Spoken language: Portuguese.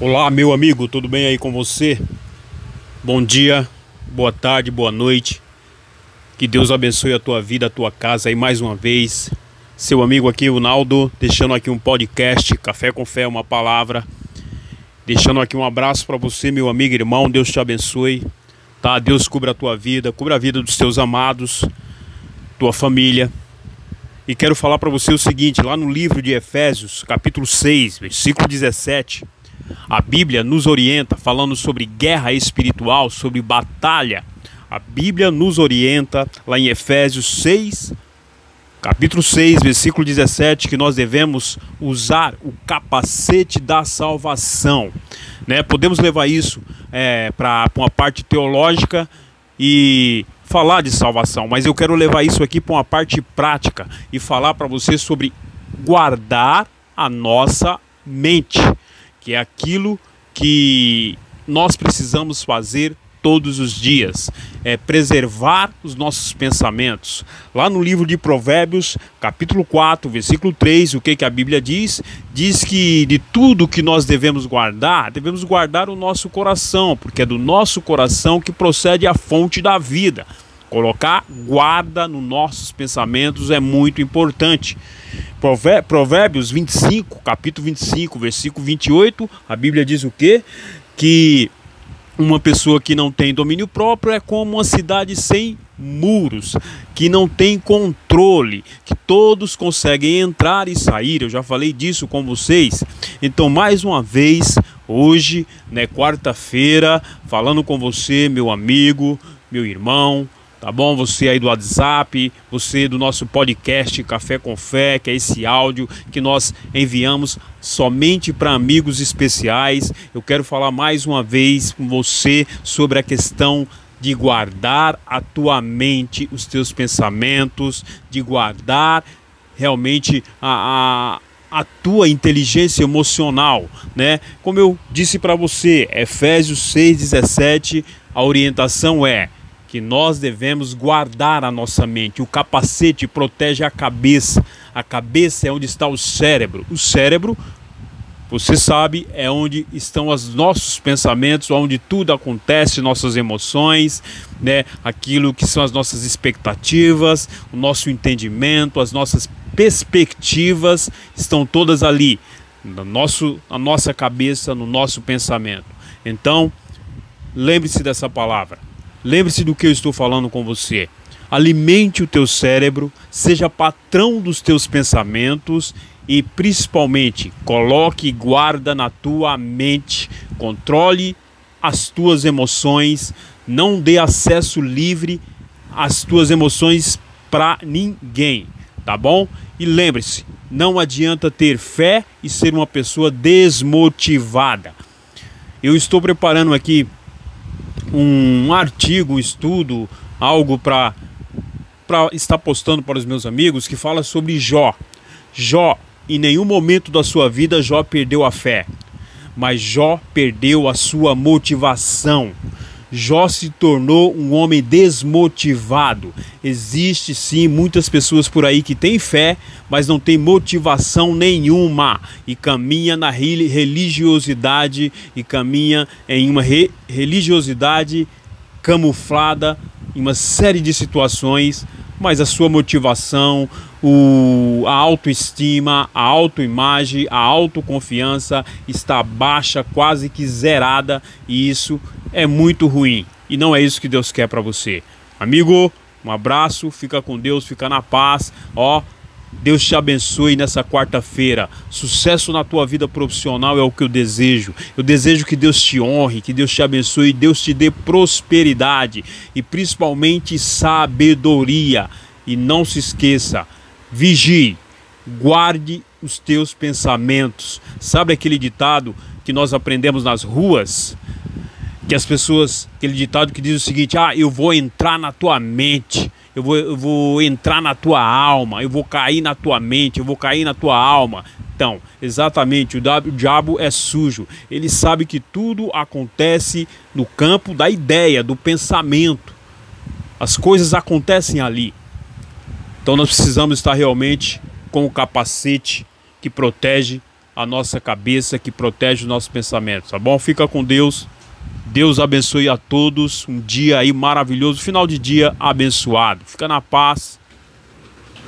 Olá, meu amigo, tudo bem aí com você? Bom dia, boa tarde, boa noite. Que Deus abençoe a tua vida, a tua casa aí mais uma vez. Seu amigo aqui, o Naldo, deixando aqui um podcast, Café com Fé, uma palavra. Deixando aqui um abraço para você, meu amigo irmão. Deus te abençoe. Tá? Deus cubra a tua vida, cubra a vida dos teus amados, tua família. E quero falar para você o seguinte, lá no livro de Efésios, capítulo 6, versículo 17, a Bíblia nos orienta falando sobre guerra espiritual, sobre batalha. A Bíblia nos orienta lá em Efésios 6, capítulo 6, versículo 17, que nós devemos usar o capacete da salvação. Né? Podemos levar isso é, para uma parte teológica e falar de salvação, mas eu quero levar isso aqui para uma parte prática e falar para você sobre guardar a nossa mente que é aquilo que nós precisamos fazer todos os dias, é preservar os nossos pensamentos. Lá no livro de Provérbios, capítulo 4, versículo 3, o que, que a Bíblia diz? Diz que de tudo que nós devemos guardar, devemos guardar o nosso coração, porque é do nosso coração que procede a fonte da vida. Colocar guarda nos nossos pensamentos é muito importante. Provérbios 25, capítulo 25, versículo 28, a Bíblia diz o quê? Que uma pessoa que não tem domínio próprio é como uma cidade sem muros, que não tem controle, que todos conseguem entrar e sair. Eu já falei disso com vocês. Então, mais uma vez, hoje, né, quarta-feira, falando com você, meu amigo, meu irmão, tá bom? Você aí do WhatsApp, você do nosso podcast Café com Fé, que é esse áudio que nós enviamos somente para amigos especiais. Eu quero falar mais uma vez com você sobre a questão de guardar a tua mente, os teus pensamentos, de guardar realmente a, a, a tua inteligência emocional, né? Como eu disse para você, Efésios 6:17, a orientação é que nós devemos guardar a nossa mente. O capacete protege a cabeça. A cabeça é onde está o cérebro. O cérebro, você sabe, é onde estão os nossos pensamentos, onde tudo acontece, nossas emoções, né? Aquilo que são as nossas expectativas, o nosso entendimento, as nossas perspectivas estão todas ali, no nosso, na nossa cabeça, no nosso pensamento. Então, lembre-se dessa palavra Lembre-se do que eu estou falando com você. Alimente o teu cérebro, seja patrão dos teus pensamentos e principalmente coloque guarda na tua mente, controle as tuas emoções, não dê acesso livre às tuas emoções para ninguém, tá bom? E lembre-se, não adianta ter fé e ser uma pessoa desmotivada. Eu estou preparando aqui um artigo, um estudo, algo para estar postando para os meus amigos que fala sobre Jó. Jó, em nenhum momento da sua vida, Jó perdeu a fé, mas Jó perdeu a sua motivação. Jó se tornou um homem desmotivado. Existe sim muitas pessoas por aí que têm fé, mas não tem motivação nenhuma e caminha na religiosidade e caminha em uma re religiosidade camuflada em uma série de situações, mas a sua motivação, o, a autoestima, a autoimagem, a autoconfiança está baixa, quase que zerada, e isso é muito ruim. E não é isso que Deus quer para você. Amigo, um abraço, fica com Deus, fica na paz. Ó, Deus te abençoe nessa quarta-feira. Sucesso na tua vida profissional é o que eu desejo. Eu desejo que Deus te honre, que Deus te abençoe, Deus te dê prosperidade e principalmente sabedoria. E não se esqueça, vigie, guarde os teus pensamentos. Sabe aquele ditado que nós aprendemos nas ruas? Que as pessoas, aquele ditado que diz o seguinte: Ah, eu vou entrar na tua mente, eu vou, eu vou entrar na tua alma, eu vou cair na tua mente, eu vou cair na tua alma. Então, exatamente, o diabo é sujo. Ele sabe que tudo acontece no campo da ideia, do pensamento. As coisas acontecem ali. Então nós precisamos estar realmente com o capacete que protege a nossa cabeça, que protege os nossos pensamentos, tá bom? Fica com Deus. Deus abençoe a todos. Um dia aí maravilhoso, final de dia abençoado. Fica na paz